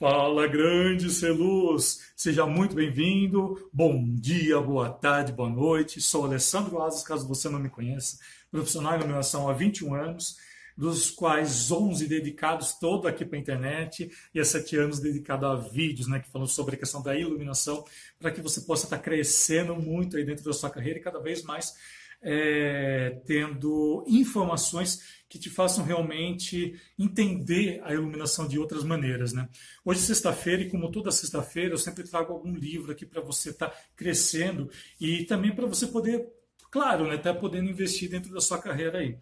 Fala, grande Celuz! Seja muito bem-vindo. Bom dia, boa tarde, boa noite. Sou Alessandro Asas, caso você não me conheça, profissional de iluminação há 21 anos, dos quais 11 dedicados todo aqui para a internet e há 7 anos dedicado a vídeos, né, que falam sobre a questão da iluminação, para que você possa estar crescendo muito aí dentro da sua carreira e cada vez mais é, tendo informações que te façam realmente entender a iluminação de outras maneiras. Né? Hoje, sexta-feira, e como toda sexta-feira, eu sempre trago algum livro aqui para você estar tá crescendo e também para você poder, claro, né, tá podendo investir dentro da sua carreira aí.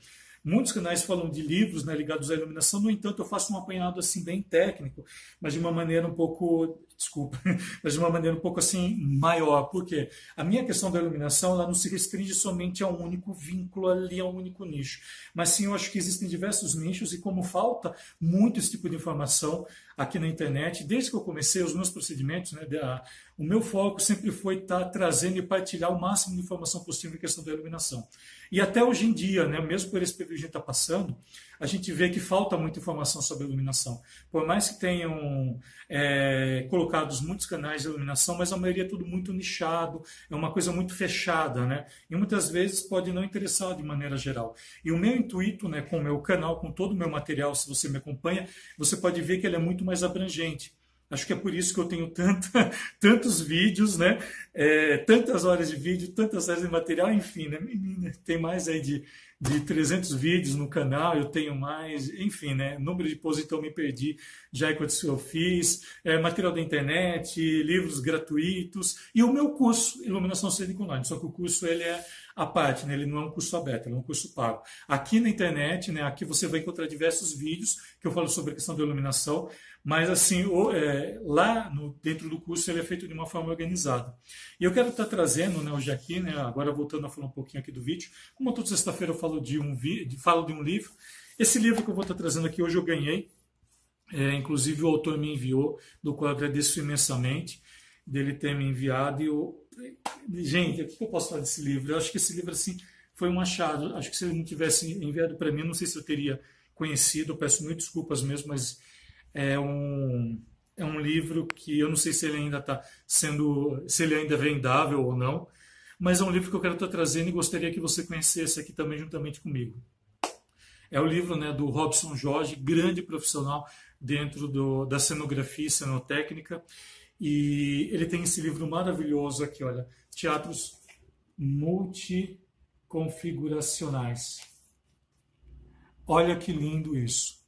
Muitos canais falam de livros né, ligados à iluminação, no entanto, eu faço um apanhado assim bem técnico, mas de uma maneira um pouco, desculpa, mas de uma maneira um pouco assim maior. Porque a minha questão da iluminação ela não se restringe somente a um único vínculo ali, a um único nicho. Mas sim, eu acho que existem diversos nichos e como falta muito esse tipo de informação aqui na internet, desde que eu comecei os meus procedimentos, né, da, o meu foco sempre foi estar tá trazendo e partilhar o máximo de informação possível em questão da iluminação. E até hoje em dia, né, mesmo por esse período que a gente está passando, a gente vê que falta muita informação sobre iluminação. Por mais que tenham é, colocados muitos canais de iluminação, mas a maioria é tudo muito nichado, é uma coisa muito fechada, né? E muitas vezes pode não interessar de maneira geral. E o meu intuito, né, com o meu canal, com todo o meu material, se você me acompanha, você pode ver que ele é muito mais abrangente. Acho que é por isso que eu tenho tantos vídeos, né? É, tantas horas de vídeo, tantas horas de material, enfim, né? Tem mais aí de, de 300 vídeos no canal, eu tenho mais, enfim, né? Número de posts, então me perdi já enquanto eu fiz, é, material da internet, livros gratuitos e o meu curso, Iluminação Cênica Online. Só que o curso ele é a parte, né? ele não é um curso aberto, ele é um curso pago. Aqui na internet, né? aqui você vai encontrar diversos vídeos que eu falo sobre a questão da iluminação, mas assim, o, é, lá no, dentro do curso ele é feito de uma forma organizada. E eu quero estar trazendo né, hoje aqui, né, agora voltando a falar um pouquinho aqui do vídeo, como toda sexta-feira eu falo de, um vi, falo de um livro, esse livro que eu vou estar trazendo aqui hoje eu ganhei, é, inclusive o autor me enviou, do qual agradeço imensamente dele ter me enviado. E eu, gente, o que eu posso falar desse livro? Eu acho que esse livro assim foi um achado. Acho que se ele não tivesse enviado para mim, não sei se eu teria conhecido. Eu peço muitas desculpas mesmo, mas é um é um livro que eu não sei se ele ainda está sendo, se ele ainda é vendável ou não, mas é um livro que eu quero estar trazendo e gostaria que você conhecesse aqui também juntamente comigo. É o livro né, do Robson Jorge, grande profissional dentro do, da cenografia e cenotécnica, e ele tem esse livro maravilhoso aqui, olha, Teatros Multiconfiguracionais. Olha que lindo isso.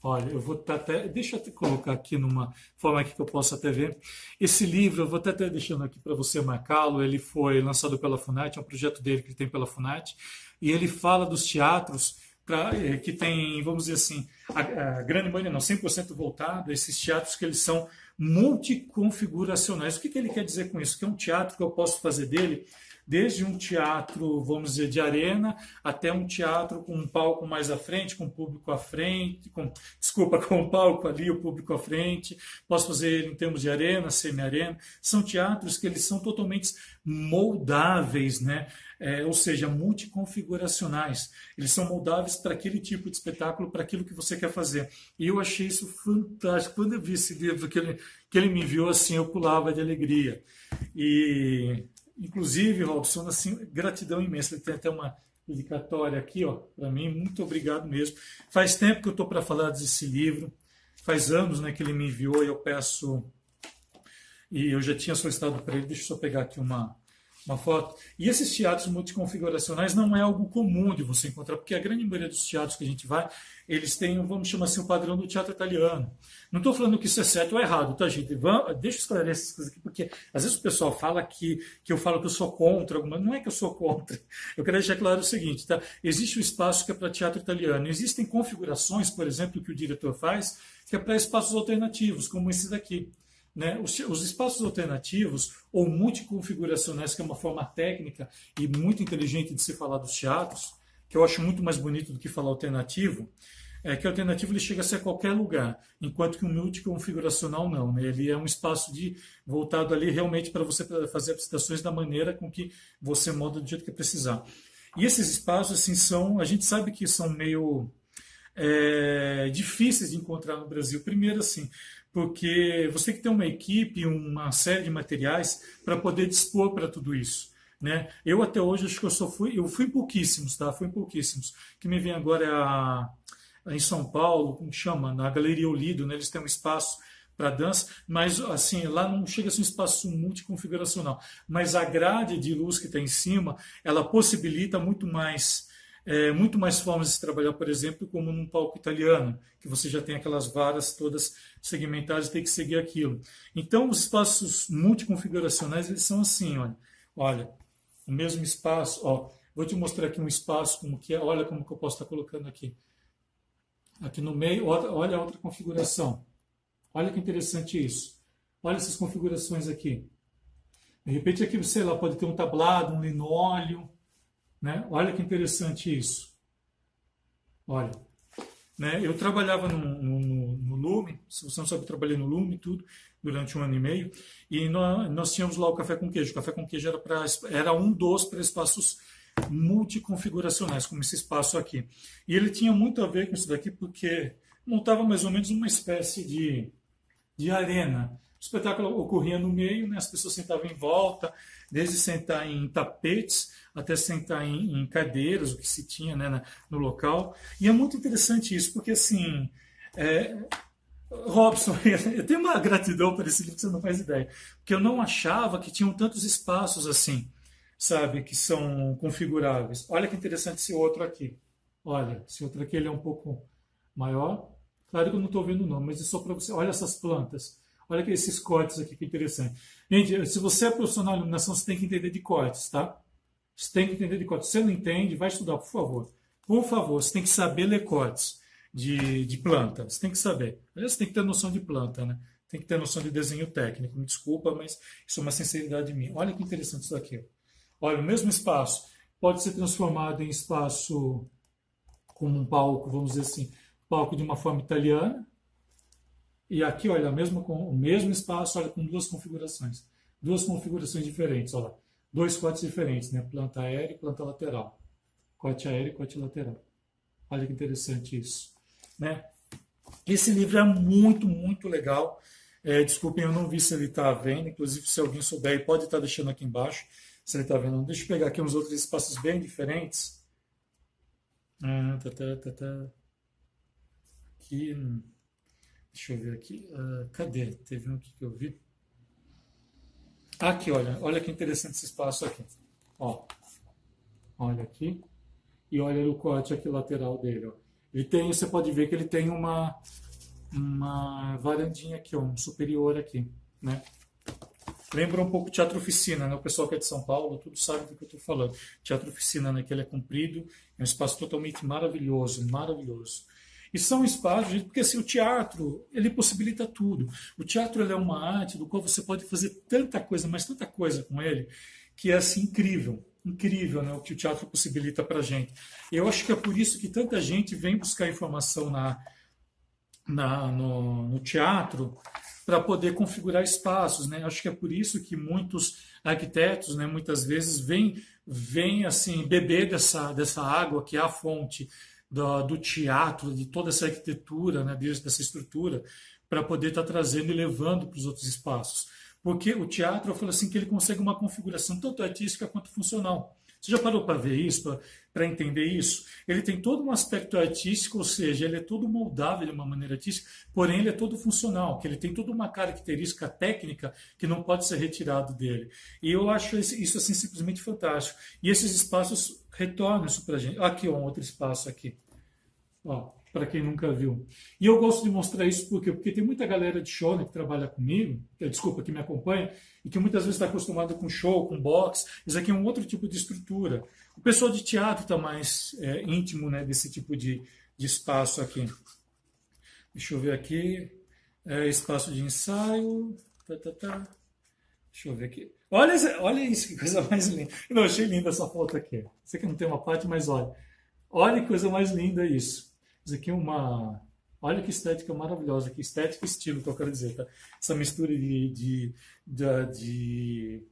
Olha, eu vou até. Deixa eu colocar aqui numa forma que eu possa até ver. Esse livro, eu vou até, até deixando aqui para você marcá-lo. Ele foi lançado pela FUNAT, é um projeto dele que ele tem pela FUNAT. E ele fala dos teatros pra, eh, que tem, vamos dizer assim, a, a grande maioria, não, 100% voltado esses teatros que eles são multiconfiguracionais. O que, que ele quer dizer com isso? Que é um teatro que eu posso fazer dele desde um teatro, vamos dizer, de arena, até um teatro com um palco mais à frente, com o público à frente, com, desculpa, com o palco ali, o público à frente. Posso fazer ele em termos de arena, semi-arena. São teatros que eles são totalmente moldáveis, né? É, ou seja, multiconfiguracionais. Eles são moldáveis para aquele tipo de espetáculo, para aquilo que você quer fazer. E eu achei isso fantástico. Quando eu vi esse livro que ele, que ele me enviou, assim, eu pulava de alegria. E Inclusive, Robson, assim, gratidão imensa. Ele tem até uma dedicatória aqui, ó, para mim. Muito obrigado mesmo. Faz tempo que eu estou para falar desse livro. Faz anos, né, que ele me enviou e eu peço e eu já tinha solicitado para ele. Deixa eu só pegar aqui uma uma foto. E esses teatros multiconfiguracionais não é algo comum de você encontrar, porque a grande maioria dos teatros que a gente vai, eles têm, vamos chamar assim, o padrão do teatro italiano. Não estou falando que isso é certo ou errado, tá, gente? Vamos, deixa eu esclarecer essas coisas aqui, porque às vezes o pessoal fala que, que eu falo que eu sou contra alguma. Não é que eu sou contra. Eu quero deixar claro o seguinte, tá? Existe o espaço que é para teatro italiano. Existem configurações, por exemplo, que o diretor faz, que é para espaços alternativos, como esse daqui. Né? Os, os, espaços alternativos ou multiconfiguracionais, que é uma forma técnica e muito inteligente de se falar dos teatros, que eu acho muito mais bonito do que falar alternativo, é que o alternativo ele chega a ser qualquer lugar, enquanto que o multiconfiguracional não. Né? Ele é um espaço de voltado ali realmente para você fazer apresentações da maneira com que você molda do jeito que precisar. E esses espaços assim são, a gente sabe que são meio é, difíceis de encontrar no Brasil. Primeiro, assim, porque você tem que ter uma equipe, uma série de materiais para poder dispor para tudo isso. Né? Eu até hoje acho que eu só fui, eu fui pouquíssimos, tá? Fui pouquíssimos. Que me vem agora é a, em São Paulo, como chama, na Galeria Olido, né? Eles têm um espaço para dança, mas assim, lá não chega a ser um espaço multiconfiguracional, mas a grade de luz que está em cima, ela possibilita muito mais é, muito mais formas de trabalhar, por exemplo, como num palco italiano, que você já tem aquelas varas todas segmentadas e tem que seguir aquilo. Então, os espaços multiconfiguracionais, eles são assim, olha, olha, o mesmo espaço, ó, vou te mostrar aqui um espaço como que é, olha como que eu posso estar colocando aqui. Aqui no meio, olha a outra configuração. Olha que interessante isso. Olha essas configurações aqui. De repente aqui, sei lá, pode ter um tablado, um linóleo, né? Olha que interessante isso. Olha, né? eu trabalhava no, no, no Lume, se você não sabe, eu trabalhei no Lume tudo, durante um ano e meio, e nós, nós tínhamos lá o café com queijo. O café com queijo era, pra, era um dos para espaços multiconfiguracionais, como esse espaço aqui. E ele tinha muito a ver com isso daqui, porque montava mais ou menos uma espécie de, de arena. O espetáculo ocorria no meio, né? as pessoas sentavam em volta, desde sentar em tapetes até sentar em, em cadeiras, o que se tinha né, no local. E é muito interessante isso, porque assim, é, Robson, eu tenho uma gratidão por esse livro que você não faz ideia, porque eu não achava que tinham tantos espaços assim, sabe, que são configuráveis. Olha que interessante esse outro aqui. Olha, esse outro aqui ele é um pouco maior. Claro que eu não estou vendo o nome, mas é só para você. Olha essas plantas. Olha que esses cortes aqui, que interessante. Gente, se você é profissional de iluminação, você tem que entender de cortes, tá? Você tem que entender de cortes. Se você não entende, vai estudar, por favor. Por favor, você tem que saber ler cortes de, de planta. Você tem que saber. Aliás, você tem que ter noção de planta, né? Tem que ter noção de desenho técnico. Me desculpa, mas isso é uma sinceridade minha. Olha que interessante isso aqui. Olha, o mesmo espaço pode ser transformado em espaço como um palco, vamos dizer assim, palco de uma forma italiana, e aqui, olha, mesmo com o mesmo espaço, olha, com duas configurações. Duas configurações diferentes, olha. Dois cortes diferentes, né? Planta aérea e planta lateral. Corte aéreo e corte lateral. Olha que interessante isso, né? Esse livro é muito, muito legal. É, desculpem, eu não vi se ele está vendo. Inclusive, se alguém souber, pode estar tá deixando aqui embaixo se ele está vendo. Deixa eu pegar aqui uns outros espaços bem diferentes. Ah, tá, tá, tá, tá. Aqui. Deixa eu ver aqui. Uh, cadê? Teve um aqui que eu vi. Aqui, olha. Olha que interessante esse espaço aqui. Ó. Olha aqui. E olha o corte aqui lateral dele. Ó. Ele tem, você pode ver que ele tem uma, uma varandinha aqui, ó, um superior aqui, né? Lembra um pouco Teatro Oficina, né? O pessoal que é de São Paulo, tudo sabe do que eu estou falando. Teatro Oficina, né? Que ele é comprido, é um espaço totalmente maravilhoso, maravilhoso. E são espaços, porque assim, o teatro, ele possibilita tudo. O teatro é uma arte do qual você pode fazer tanta coisa, mas tanta coisa com ele, que é assim incrível. Incrível né, o que o teatro possibilita para a gente. Eu acho que é por isso que tanta gente vem buscar informação na, na, no, no teatro para poder configurar espaços. Né? Acho que é por isso que muitos arquitetos, né, muitas vezes, vêm, vêm assim, beber dessa, dessa água que é a fonte do, do teatro, de toda essa arquitetura, né, dessa estrutura, para poder estar tá trazendo e levando para os outros espaços. Porque o teatro, eu falo assim, que ele consegue uma configuração tanto artística quanto funcional. Você já parou para ver isso, para entender isso? Ele tem todo um aspecto artístico, ou seja, ele é todo moldável de uma maneira artística, porém ele é todo funcional, que ele tem toda uma característica técnica que não pode ser retirado dele. E eu acho isso assim simplesmente fantástico. E esses espaços retornam isso para a gente. Aqui, um outro espaço aqui. Para quem nunca viu. E eu gosto de mostrar isso porque, porque tem muita galera de show né, que trabalha comigo, desculpa, que me acompanha, e que muitas vezes está acostumado com show, com box. Isso aqui é um outro tipo de estrutura. O pessoal de teatro está mais é, íntimo né, desse tipo de, de espaço aqui. Deixa eu ver aqui. É, espaço de ensaio. Tá, tá, tá. Deixa eu ver aqui. Olha, olha isso, que coisa mais linda. Não achei linda essa foto aqui. Sei que não tem uma parte, mas olha. Olha que coisa mais linda isso. Isso aqui é uma. Olha que estética maravilhosa, que estética e estilo que eu quero dizer, tá? Essa mistura de, de, de, de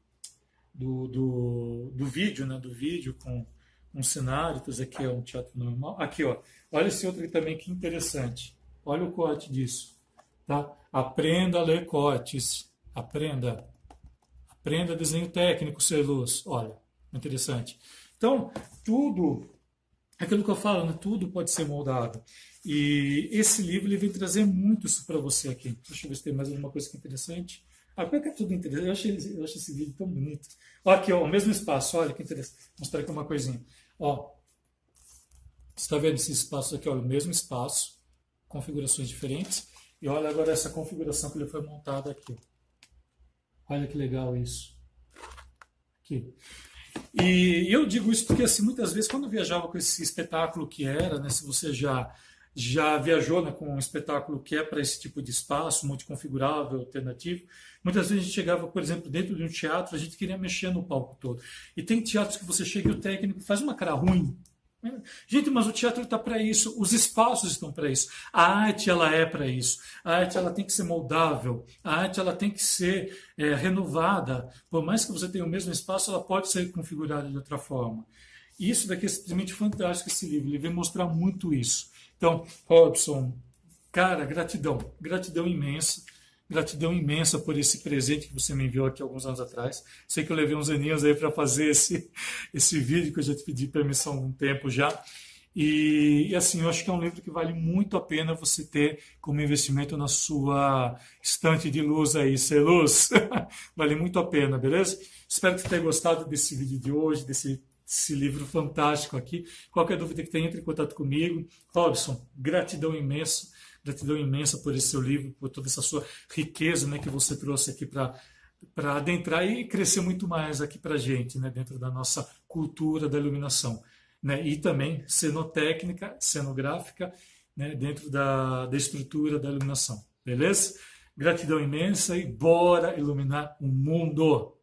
do, do, do, vídeo, né? Do vídeo com, um cenário, então esse aqui é um teatro normal. Aqui, ó, olha esse outro aqui também que interessante. Olha o corte disso, tá? Aprenda a ler cortes, aprenda, aprenda desenho técnico, ser luz. Olha, interessante. Então, tudo, aquilo que eu falo, né? tudo pode ser moldado. E esse livro ele vem trazer muito isso para você aqui. Deixa eu ver se tem mais alguma coisa que é interessante. Ah, por que é tudo interessante? Eu achei, eu achei esse vídeo tão bonito. Ó, aqui, ó, o mesmo espaço, olha que interessante. Vou mostrar aqui uma coisinha. Ó, você está vendo esse espaço aqui? Olha, o mesmo espaço, configurações diferentes. E olha agora essa configuração que ele foi montada aqui. Olha que legal isso. Aqui. E eu digo isso porque assim, muitas vezes quando viajava com esse espetáculo que era, né, se você já já viajou né, com um espetáculo que é para esse tipo de espaço, multiconfigurável, alternativo. Muitas vezes a gente chegava, por exemplo, dentro de um teatro, a gente queria mexer no palco todo. E tem teatros que você chega e o técnico faz uma cara ruim. Gente, mas o teatro está para isso, os espaços estão para isso. A arte ela é para isso. A arte ela tem que ser moldável. A arte ela tem que ser é, renovada. Por mais que você tenha o mesmo espaço, ela pode ser configurada de outra forma. Isso daqui é simplesmente fantástico esse livro. Ele vem mostrar muito isso. Então, Robson, cara, gratidão, gratidão imensa, gratidão imensa por esse presente que você me enviou aqui alguns anos atrás. Sei que eu levei uns aninhos aí para fazer esse, esse vídeo, que eu já te pedi permissão há um tempo já. E, e, assim, eu acho que é um livro que vale muito a pena você ter como investimento na sua estante de luz aí, ser luz. vale muito a pena, beleza? Espero que você tenha gostado desse vídeo de hoje, desse esse livro fantástico aqui. Qualquer dúvida que tenha, entre em contato comigo. Robson, gratidão imensa, gratidão imensa por esse seu livro, por toda essa sua riqueza né, que você trouxe aqui para para adentrar e crescer muito mais aqui para a gente, né, dentro da nossa cultura da iluminação. Né, e também cenotécnica, cenográfica, né, dentro da, da estrutura da iluminação. Beleza? Gratidão imensa e bora iluminar o mundo!